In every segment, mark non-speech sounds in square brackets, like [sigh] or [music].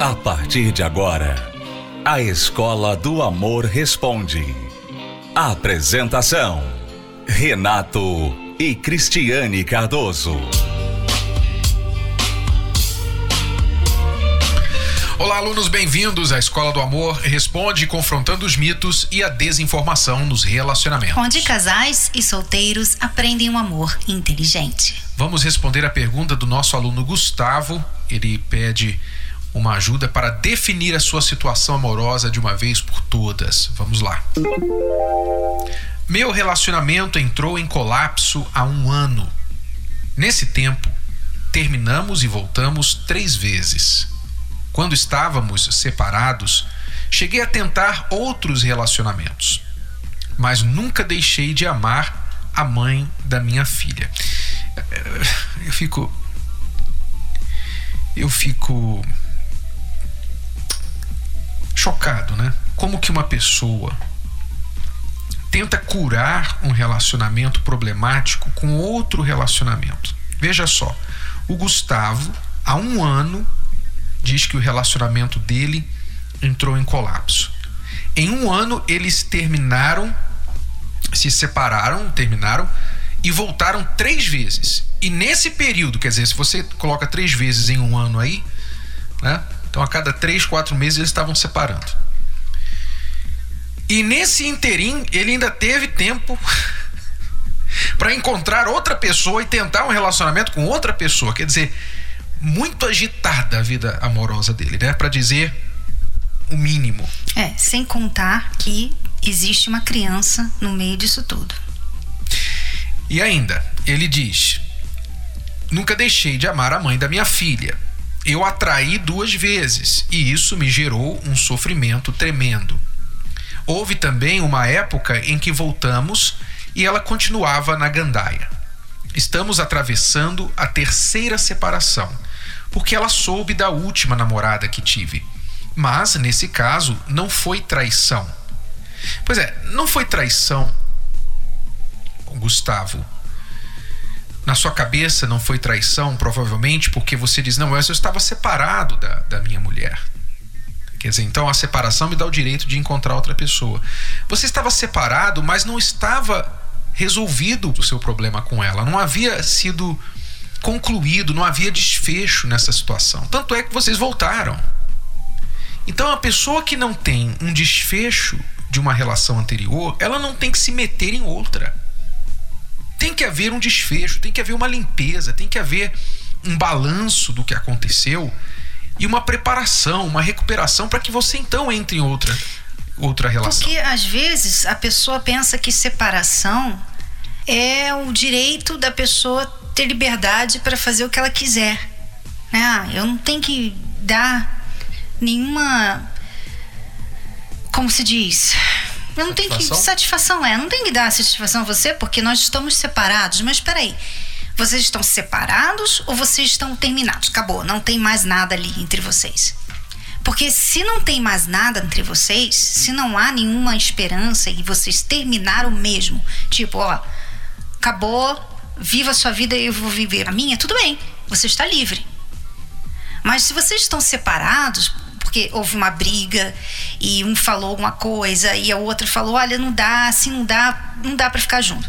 A partir de agora, a Escola do Amor Responde. Apresentação: Renato e Cristiane Cardoso. Olá, alunos, bem-vindos à Escola do Amor Responde confrontando os mitos e a desinformação nos relacionamentos. Onde casais e solteiros aprendem um amor inteligente. Vamos responder a pergunta do nosso aluno Gustavo. Ele pede uma ajuda para definir a sua situação amorosa de uma vez por todas. Vamos lá. Meu relacionamento entrou em colapso há um ano. Nesse tempo, terminamos e voltamos três vezes. Quando estávamos separados, cheguei a tentar outros relacionamentos, mas nunca deixei de amar a mãe da minha filha. Eu fico. Eu fico. Chocado, né? Como que uma pessoa tenta curar um relacionamento problemático com outro relacionamento? Veja só, o Gustavo, há um ano, diz que o relacionamento dele entrou em colapso. Em um ano, eles terminaram, se separaram, terminaram e voltaram três vezes. E nesse período, quer dizer, se você coloca três vezes em um ano aí, né? Então a cada três, quatro meses eles estavam separando. E nesse interim, ele ainda teve tempo [laughs] para encontrar outra pessoa e tentar um relacionamento com outra pessoa. Quer dizer, muito agitada a vida amorosa dele, né? Para dizer o mínimo. É, sem contar que existe uma criança no meio disso tudo. E ainda, ele diz: Nunca deixei de amar a mãe da minha filha. Eu a traí duas vezes e isso me gerou um sofrimento tremendo. Houve também uma época em que voltamos e ela continuava na gandaia. Estamos atravessando a terceira separação porque ela soube da última namorada que tive. Mas, nesse caso, não foi traição. Pois é, não foi traição, Gustavo. Na sua cabeça não foi traição, provavelmente porque você diz: não, eu estava separado da, da minha mulher. Quer dizer, então a separação me dá o direito de encontrar outra pessoa. Você estava separado, mas não estava resolvido o seu problema com ela. Não havia sido concluído, não havia desfecho nessa situação. Tanto é que vocês voltaram. Então, a pessoa que não tem um desfecho de uma relação anterior, ela não tem que se meter em outra. Tem que haver um desfecho, tem que haver uma limpeza, tem que haver um balanço do que aconteceu e uma preparação, uma recuperação para que você então entre em outra outra relação. Porque às vezes a pessoa pensa que separação é o direito da pessoa ter liberdade para fazer o que ela quiser. Né? Ah, eu não tenho que dar nenhuma. Como se diz? Eu não tenho que. Satisfação, é. Não tem que dar satisfação a você porque nós estamos separados. Mas peraí. Vocês estão separados ou vocês estão terminados? Acabou, não tem mais nada ali entre vocês. Porque se não tem mais nada entre vocês, se não há nenhuma esperança e vocês terminaram mesmo, tipo, ó, acabou, viva a sua vida e eu vou viver a minha, tudo bem, você está livre. Mas se vocês estão separados, porque houve uma briga e um falou alguma coisa e a outra falou, olha, não dá, assim não dá, não dá para ficar junto.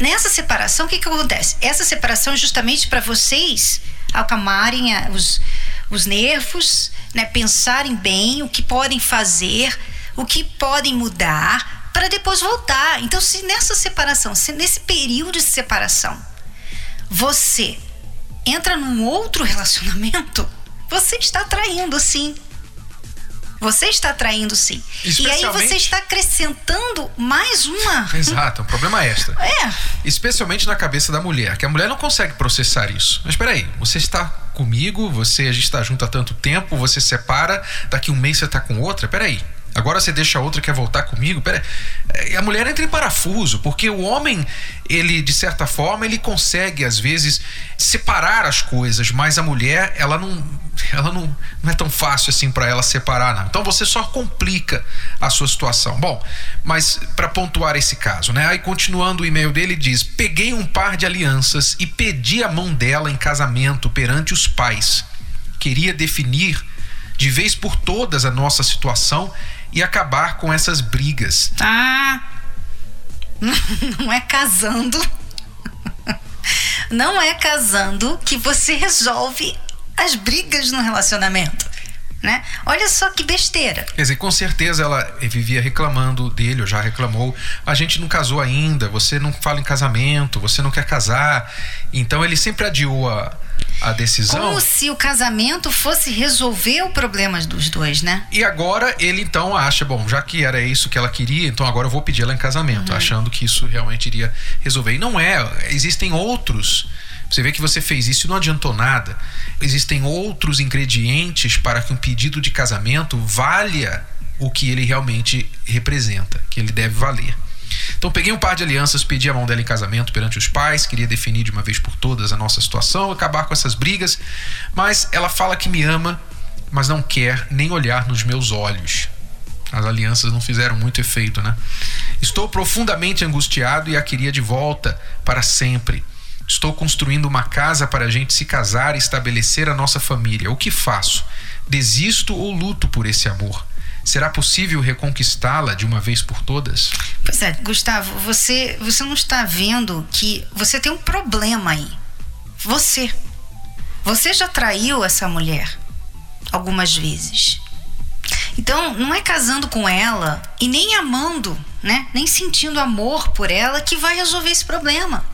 Nessa separação, o que, que acontece? Essa separação é justamente para vocês acalmarem os, os nervos, né, pensarem bem o que podem fazer, o que podem mudar para depois voltar. Então, se nessa separação, se nesse período de separação, você entra num outro relacionamento, você está traindo sim. Você está traindo sim. E aí você está acrescentando mais uma. Exato, um problema extra. É. Especialmente na cabeça da mulher, que a mulher não consegue processar isso. Mas peraí, você está comigo, você a gente está junto há tanto tempo, você separa, daqui um mês você está com outra, peraí. Agora você deixa a outra quer voltar comigo. Pera, é, a mulher entra em parafuso, porque o homem, ele de certa forma, ele consegue às vezes separar as coisas, mas a mulher, ela não, ela não, não é tão fácil assim para ela separar, não. Então você só complica a sua situação. Bom, mas para pontuar esse caso, né? Aí continuando o e-mail dele diz: "Peguei um par de alianças e pedi a mão dela em casamento perante os pais. Queria definir de vez por todas a nossa situação e acabar com essas brigas. Ah, [laughs] não é casando. [laughs] Não é casando que você resolve as brigas no relacionamento. Né? Olha só que besteira. Quer dizer, com certeza ela vivia reclamando dele, ou já reclamou. A gente não casou ainda, você não fala em casamento, você não quer casar. Então ele sempre adiou a, a decisão. Como se o casamento fosse resolver o problema dos dois, né? E agora ele então acha, bom, já que era isso que ela queria, então agora eu vou pedir ela em casamento, uhum. achando que isso realmente iria resolver. E não é, existem outros. Você vê que você fez isso e não adiantou nada. Existem outros ingredientes para que um pedido de casamento valha o que ele realmente representa, que ele deve valer. Então peguei um par de alianças, pedi a mão dela em casamento perante os pais, queria definir de uma vez por todas a nossa situação, acabar com essas brigas, mas ela fala que me ama, mas não quer nem olhar nos meus olhos. As alianças não fizeram muito efeito, né? Estou profundamente angustiado e a queria de volta para sempre. Estou construindo uma casa para a gente se casar e estabelecer a nossa família. O que faço? Desisto ou luto por esse amor? Será possível reconquistá-la de uma vez por todas? Pois é, Gustavo, você, você não está vendo que você tem um problema aí. Você. Você já traiu essa mulher algumas vezes. Então, não é casando com ela e nem amando, né? Nem sentindo amor por ela que vai resolver esse problema.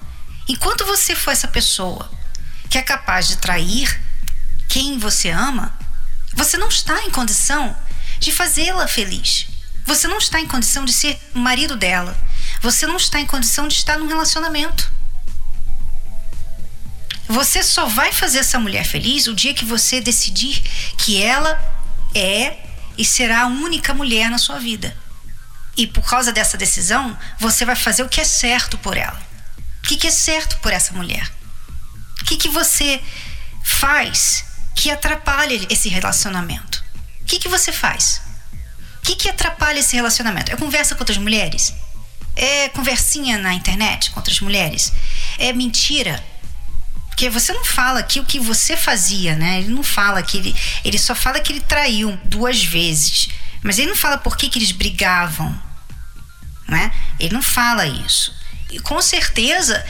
Enquanto você for essa pessoa que é capaz de trair quem você ama, você não está em condição de fazê-la feliz. Você não está em condição de ser o marido dela. Você não está em condição de estar num relacionamento. Você só vai fazer essa mulher feliz o dia que você decidir que ela é e será a única mulher na sua vida. E por causa dessa decisão, você vai fazer o que é certo por ela. O que, que é certo por essa mulher? O que, que você faz que atrapalha esse relacionamento? que, que você faz? O que, que atrapalha esse relacionamento? É conversa com outras mulheres? É conversinha na internet com outras mulheres? É mentira? Porque você não fala aqui o que você fazia, né? Ele não fala que ele. Ele só fala que ele traiu duas vezes. Mas ele não fala por que, que eles brigavam. Né? Ele não fala isso. E com certeza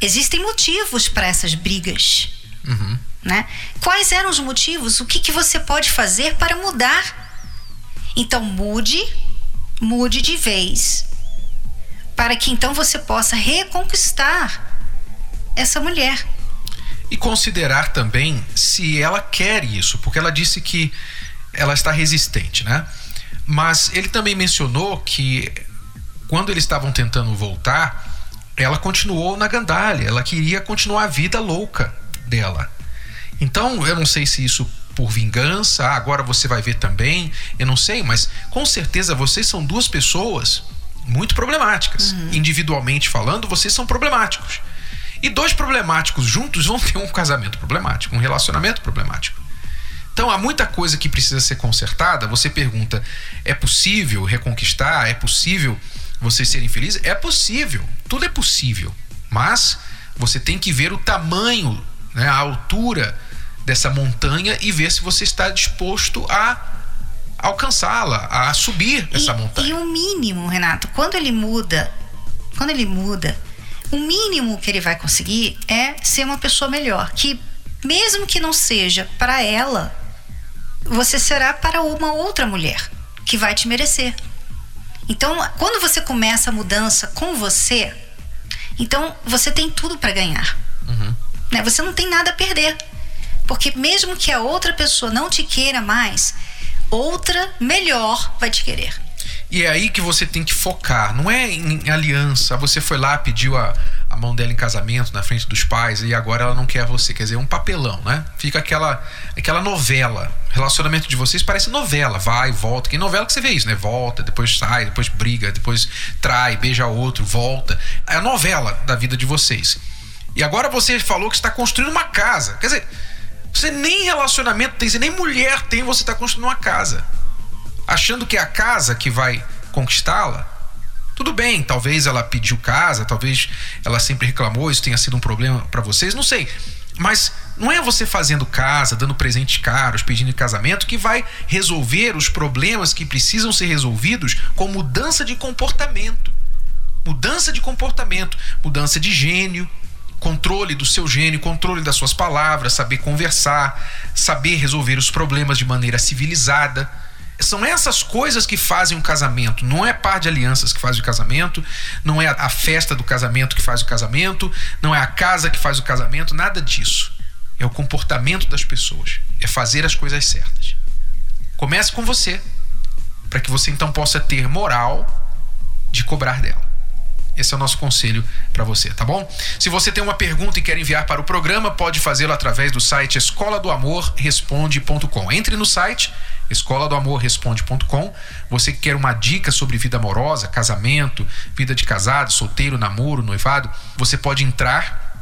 existem motivos para essas brigas. Uhum. Né? Quais eram os motivos? O que, que você pode fazer para mudar? Então mude, mude de vez, para que então você possa reconquistar essa mulher. E considerar também se ela quer isso, porque ela disse que ela está resistente, né? Mas ele também mencionou que quando eles estavam tentando voltar, ela continuou na gandalha, ela queria continuar a vida louca dela. Então, eu não sei se isso por vingança, ah, agora você vai ver também, eu não sei, mas com certeza vocês são duas pessoas muito problemáticas. Uhum. Individualmente falando, vocês são problemáticos. E dois problemáticos juntos vão ter um casamento problemático, um relacionamento problemático. Então há muita coisa que precisa ser consertada. Você pergunta: é possível reconquistar? É possível vocês serem felizes? É possível, tudo é possível. Mas você tem que ver o tamanho, né, a altura dessa montanha e ver se você está disposto a alcançá-la, a subir e, essa montanha. E o mínimo, Renato, quando ele muda, quando ele muda, o mínimo que ele vai conseguir é ser uma pessoa melhor, que mesmo que não seja para ela, você será para uma outra mulher que vai te merecer. Então, quando você começa a mudança com você, então você tem tudo para ganhar. Uhum. Né? Você não tem nada a perder. Porque mesmo que a outra pessoa não te queira mais, outra melhor vai te querer. E é aí que você tem que focar, não é em aliança. Você foi lá, pediu a, a mão dela em casamento na frente dos pais e agora ela não quer você. Quer dizer, um papelão, né? Fica aquela, aquela novela. relacionamento de vocês parece novela, vai, volta. Que novela que você vê isso, né? Volta, depois sai, depois briga, depois trai, beija outro, volta. É a novela da vida de vocês. E agora você falou que está construindo uma casa. Quer dizer, você nem relacionamento tem, você nem mulher tem, você está construindo uma casa. Achando que é a casa que vai conquistá-la. Tudo bem, talvez ela pediu casa, talvez ela sempre reclamou, isso tenha sido um problema para vocês, não sei. Mas não é você fazendo casa, dando presentes caros, pedindo casamento que vai resolver os problemas que precisam ser resolvidos com mudança de comportamento. Mudança de comportamento, mudança de gênio, controle do seu gênio, controle das suas palavras, saber conversar, saber resolver os problemas de maneira civilizada. São essas coisas que fazem o casamento. Não é par de alianças que faz o casamento, não é a festa do casamento que faz o casamento, não é a casa que faz o casamento, nada disso. É o comportamento das pessoas, é fazer as coisas certas. Comece com você, para que você então possa ter moral de cobrar dela. Esse é o nosso conselho para você, tá bom? Se você tem uma pergunta e quer enviar para o programa, pode fazê-lo através do site escola do amor responde.com. Entre no site escola do amor responde.com. Você que quer uma dica sobre vida amorosa, casamento, vida de casado, solteiro, namoro, noivado, você pode entrar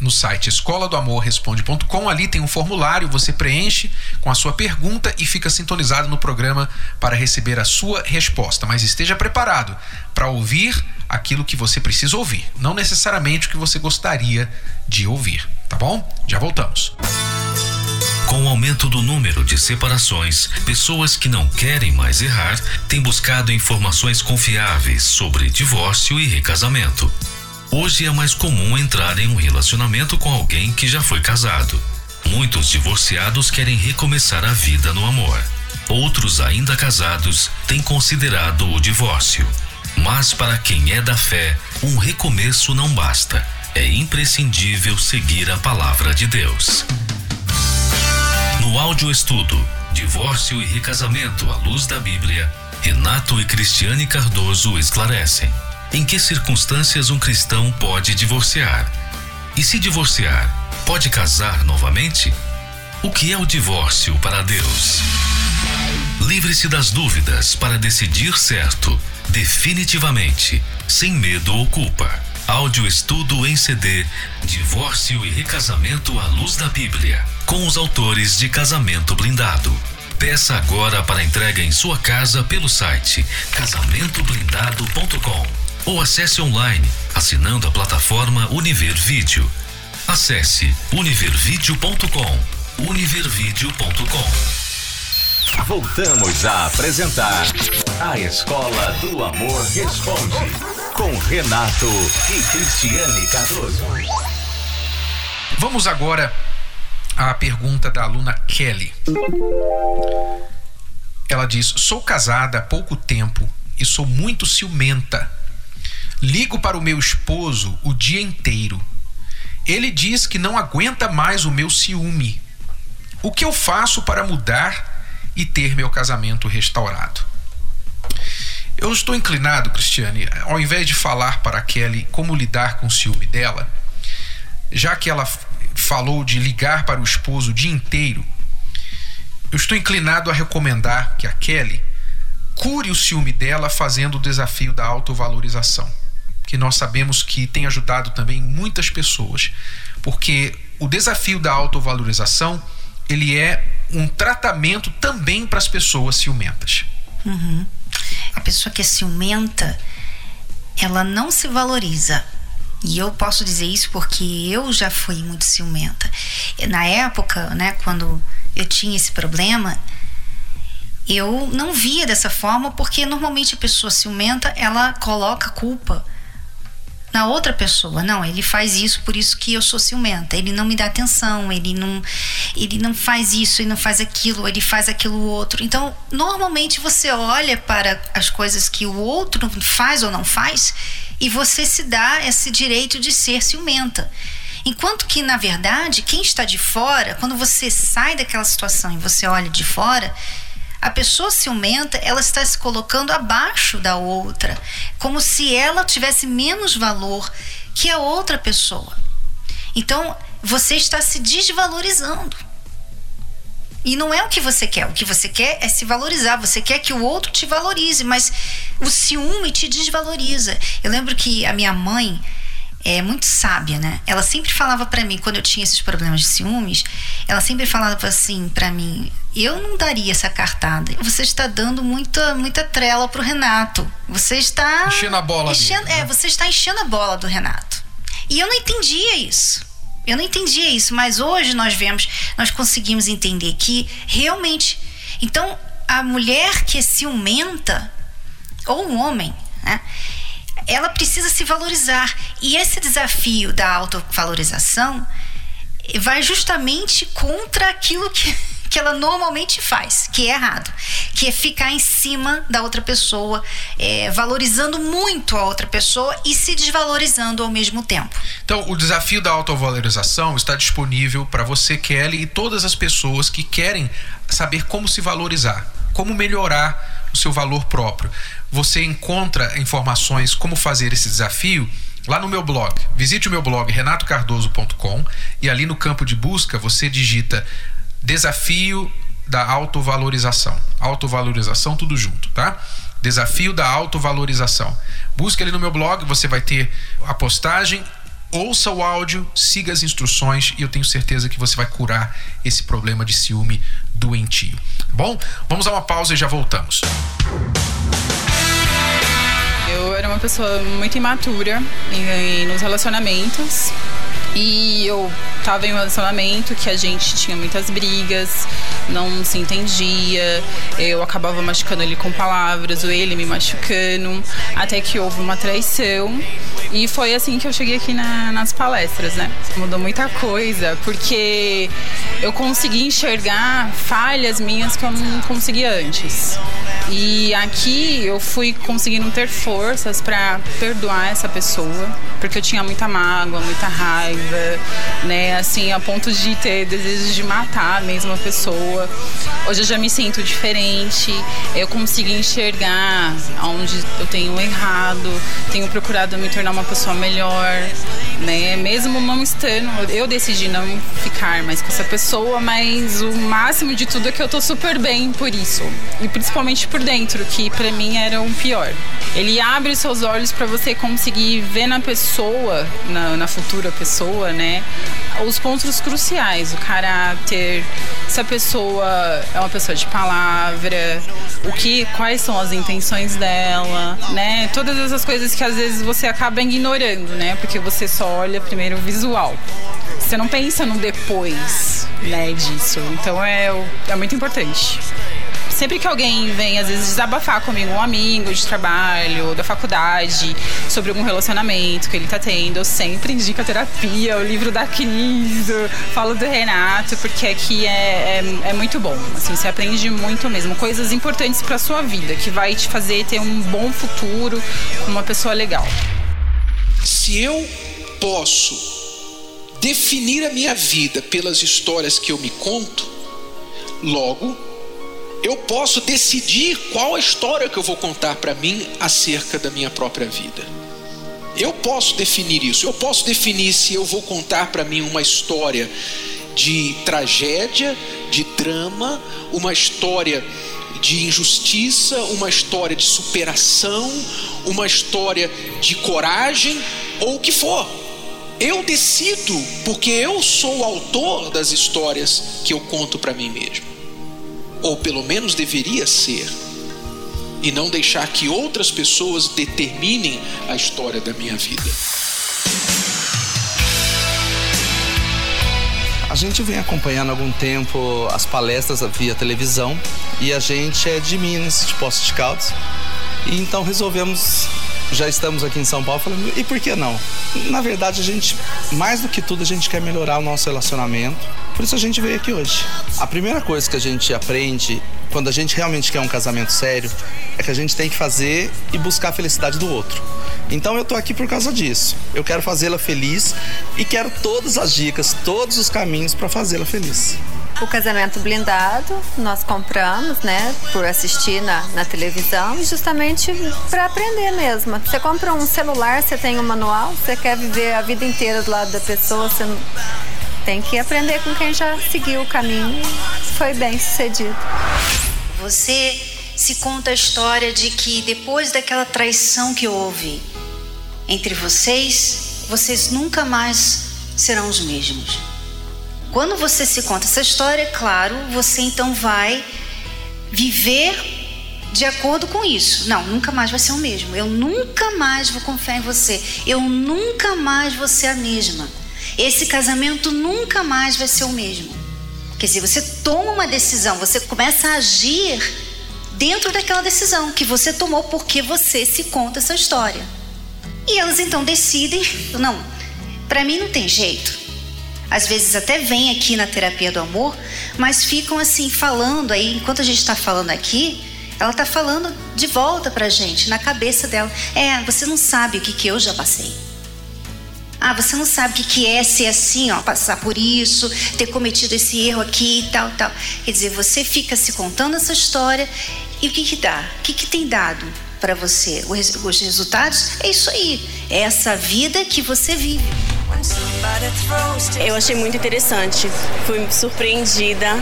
no site escola do amor responde.com. Ali tem um formulário, você preenche com a sua pergunta e fica sintonizado no programa para receber a sua resposta. Mas esteja preparado para ouvir aquilo que você precisa ouvir, não necessariamente o que você gostaria de ouvir, tá bom? Já voltamos. Com o aumento do número de separações, pessoas que não querem mais errar têm buscado informações confiáveis sobre divórcio e recasamento. Hoje é mais comum entrar em um relacionamento com alguém que já foi casado. Muitos divorciados querem recomeçar a vida no amor. Outros ainda casados têm considerado o divórcio. Mas para quem é da fé, um recomeço não basta. É imprescindível seguir a palavra de Deus. No áudio estudo Divórcio e Recasamento à Luz da Bíblia, Renato e Cristiane Cardoso esclarecem em que circunstâncias um cristão pode divorciar. E se divorciar, pode casar novamente? O que é o divórcio para Deus? Livre-se das dúvidas para decidir certo definitivamente, sem medo ou culpa. Áudio estudo em CD Divórcio e Recasamento à Luz da Bíblia, com os autores de Casamento Blindado. Peça agora para entrega em sua casa pelo site casamentoblindado.com ou acesse online assinando a plataforma Univer Vídeo. Acesse univervideo.com. univervideo.com. Voltamos a apresentar A Escola do Amor Responde, com Renato e Cristiane Cardoso. Vamos agora à pergunta da aluna Kelly. Ela diz: Sou casada há pouco tempo e sou muito ciumenta. Ligo para o meu esposo o dia inteiro. Ele diz que não aguenta mais o meu ciúme. O que eu faço para mudar e ter meu casamento restaurado. Eu estou inclinado, Cristiane, ao invés de falar para a Kelly como lidar com o ciúme dela, já que ela falou de ligar para o esposo o dia inteiro, eu estou inclinado a recomendar que a Kelly cure o ciúme dela fazendo o desafio da autovalorização, que nós sabemos que tem ajudado também muitas pessoas, porque o desafio da autovalorização ele é um tratamento também para as pessoas ciumentas. Uhum. A pessoa que é ciumenta, ela não se valoriza. E eu posso dizer isso porque eu já fui muito ciumenta. Na época, né, quando eu tinha esse problema, eu não via dessa forma porque normalmente a pessoa ciumenta, ela coloca culpa na outra pessoa. Não, ele faz isso por isso que eu sou ciumenta. Ele não me dá atenção, ele não, ele não faz isso, ele não faz aquilo, ele faz aquilo outro. Então, normalmente você olha para as coisas que o outro faz ou não faz e você se dá esse direito de ser ciumenta. Enquanto que, na verdade, quem está de fora, quando você sai daquela situação e você olha de fora, a pessoa ciumenta, ela está se colocando abaixo da outra, como se ela tivesse menos valor que a outra pessoa. Então, você está se desvalorizando. E não é o que você quer. O que você quer é se valorizar. Você quer que o outro te valorize, mas o ciúme te desvaloriza. Eu lembro que a minha mãe, é muito sábia, né? Ela sempre falava para mim, quando eu tinha esses problemas de ciúmes, ela sempre falava assim para mim: eu não daria essa cartada. Você está dando muita, muita trela pro Renato. Você está. Enchendo a bola enchendo, dele, É, né? você está enchendo a bola do Renato. E eu não entendia isso. Eu não entendia isso, mas hoje nós vemos, nós conseguimos entender que realmente. Então, a mulher que é ciumenta, ou um homem, né? ela precisa se valorizar. E esse desafio da autovalorização vai justamente contra aquilo que, que ela normalmente faz, que é errado, que é ficar em cima da outra pessoa, é, valorizando muito a outra pessoa e se desvalorizando ao mesmo tempo. Então, o desafio da autovalorização está disponível para você, Kelly, e todas as pessoas que querem saber como se valorizar, como melhorar o seu valor próprio. Você encontra informações como fazer esse desafio lá no meu blog. Visite o meu blog renatocardoso.com e ali no campo de busca você digita desafio da autovalorização. Autovalorização tudo junto, tá? Desafio da autovalorização. Busque ali no meu blog, você vai ter a postagem ouça o áudio, siga as instruções e eu tenho certeza que você vai curar esse problema de ciúme doentio. Bom, vamos a uma pausa e já voltamos. Eu era uma pessoa muito imatura em, em, nos relacionamentos. E eu tava em um relacionamento que a gente tinha muitas brigas, não se entendia, eu acabava machucando ele com palavras, ou ele me machucando, até que houve uma traição. E foi assim que eu cheguei aqui na, nas palestras, né? Mudou muita coisa, porque eu consegui enxergar falhas minhas que eu não conseguia antes. E aqui eu fui conseguindo ter forças para perdoar essa pessoa, porque eu tinha muita mágoa, muita raiva, né? Assim, a ponto de ter desejo de matar a pessoa. Hoje eu já me sinto diferente, eu consegui enxergar onde eu tenho errado, tenho procurado me tornar uma pessoa melhor, né? Mesmo não estando, eu decidi não ficar mais com essa pessoa, mas o máximo de tudo é que eu tô super bem por isso. E principalmente por dentro, que para mim era o pior. Ele abre os seus olhos para você conseguir ver na pessoa, na, na futura pessoa, né, os pontos cruciais, o caráter, se a pessoa é uma pessoa de palavra, o que, quais são as intenções dela, né? Todas essas coisas que às vezes você acaba ignorando, né? Porque você só olha primeiro o visual. Você não pensa no depois, né, disso. Então é, é muito importante sempre que alguém vem, às vezes, desabafar comigo, um amigo de trabalho, da faculdade, sobre algum relacionamento que ele tá tendo, eu sempre indico a terapia, o livro da Cris, falo do Renato, porque aqui é, é, é muito bom. Assim, você aprende muito mesmo, coisas importantes pra sua vida, que vai te fazer ter um bom futuro uma pessoa legal. Se eu posso definir a minha vida pelas histórias que eu me conto, logo eu posso decidir qual a história que eu vou contar para mim acerca da minha própria vida. Eu posso definir isso. Eu posso definir se eu vou contar para mim uma história de tragédia, de drama, uma história de injustiça, uma história de superação, uma história de coragem ou o que for. Eu decido, porque eu sou o autor das histórias que eu conto para mim mesmo ou pelo menos deveria ser, e não deixar que outras pessoas determinem a história da minha vida. A gente vem acompanhando há algum tempo as palestras via televisão e a gente é de Minas, de Poços de Caldas. E então resolvemos, já estamos aqui em São Paulo, falando, e por que não? Na verdade, a gente, mais do que tudo, a gente quer melhorar o nosso relacionamento por isso a gente veio aqui hoje. A primeira coisa que a gente aprende quando a gente realmente quer um casamento sério é que a gente tem que fazer e buscar a felicidade do outro. Então eu tô aqui por causa disso. Eu quero fazê-la feliz e quero todas as dicas, todos os caminhos para fazê-la feliz. O casamento blindado nós compramos, né, por assistir na, na televisão e justamente para aprender mesmo. Você compra um celular, você tem um manual, você quer viver a vida inteira do lado da pessoa, você tem que aprender com quem já seguiu o caminho e foi bem sucedido. Você se conta a história de que depois daquela traição que houve entre vocês, vocês nunca mais serão os mesmos. Quando você se conta essa história, claro, você então vai viver de acordo com isso. Não, nunca mais vai ser o mesmo. Eu nunca mais vou confiar em você. Eu nunca mais vou ser a mesma. esse casamento nunca mais vai ser o mesmo. Quer dizer, você toma uma decisão, você começa a agir dentro daquela decisão que você tomou porque você se conta essa história. E elas então decidem, não, para mim não tem jeito. Às vezes até vem aqui na terapia do amor, mas ficam assim falando aí, enquanto a gente está falando aqui, ela está falando de volta para a gente, na cabeça dela. É, você não sabe o que, que eu já passei. Ah, você não sabe o que, que é ser assim, ó, passar por isso, ter cometido esse erro aqui e tal, tal. Quer dizer, você fica se contando essa história e o que, que dá? O que, que tem dado para você? Os resultados é isso aí, é essa vida que você vive. Eu achei muito interessante, fui surpreendida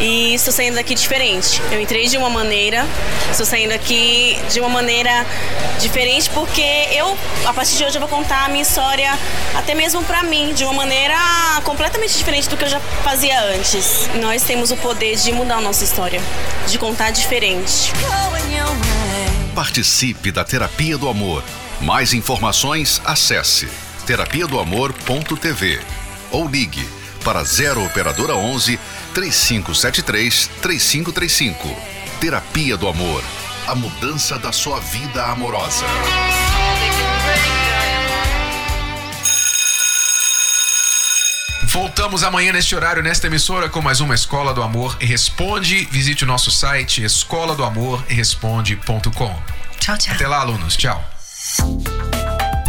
e estou saindo daqui diferente. Eu entrei de uma maneira, estou saindo aqui de uma maneira diferente porque eu, a partir de hoje, eu vou contar a minha história até mesmo para mim, de uma maneira completamente diferente do que eu já fazia antes. Nós temos o poder de mudar a nossa história, de contar diferente. Participe da Terapia do Amor. Mais informações, acesse terapia do amor.tv ou ligue para 0 operadora 11 3573 3535. Terapia do Amor. A mudança da sua vida amorosa. Voltamos amanhã neste horário, nesta emissora, com mais uma Escola do Amor e Responde. Visite o nosso site escola do amor e responde.com. Tchau, tchau. Até lá, alunos. Tchau.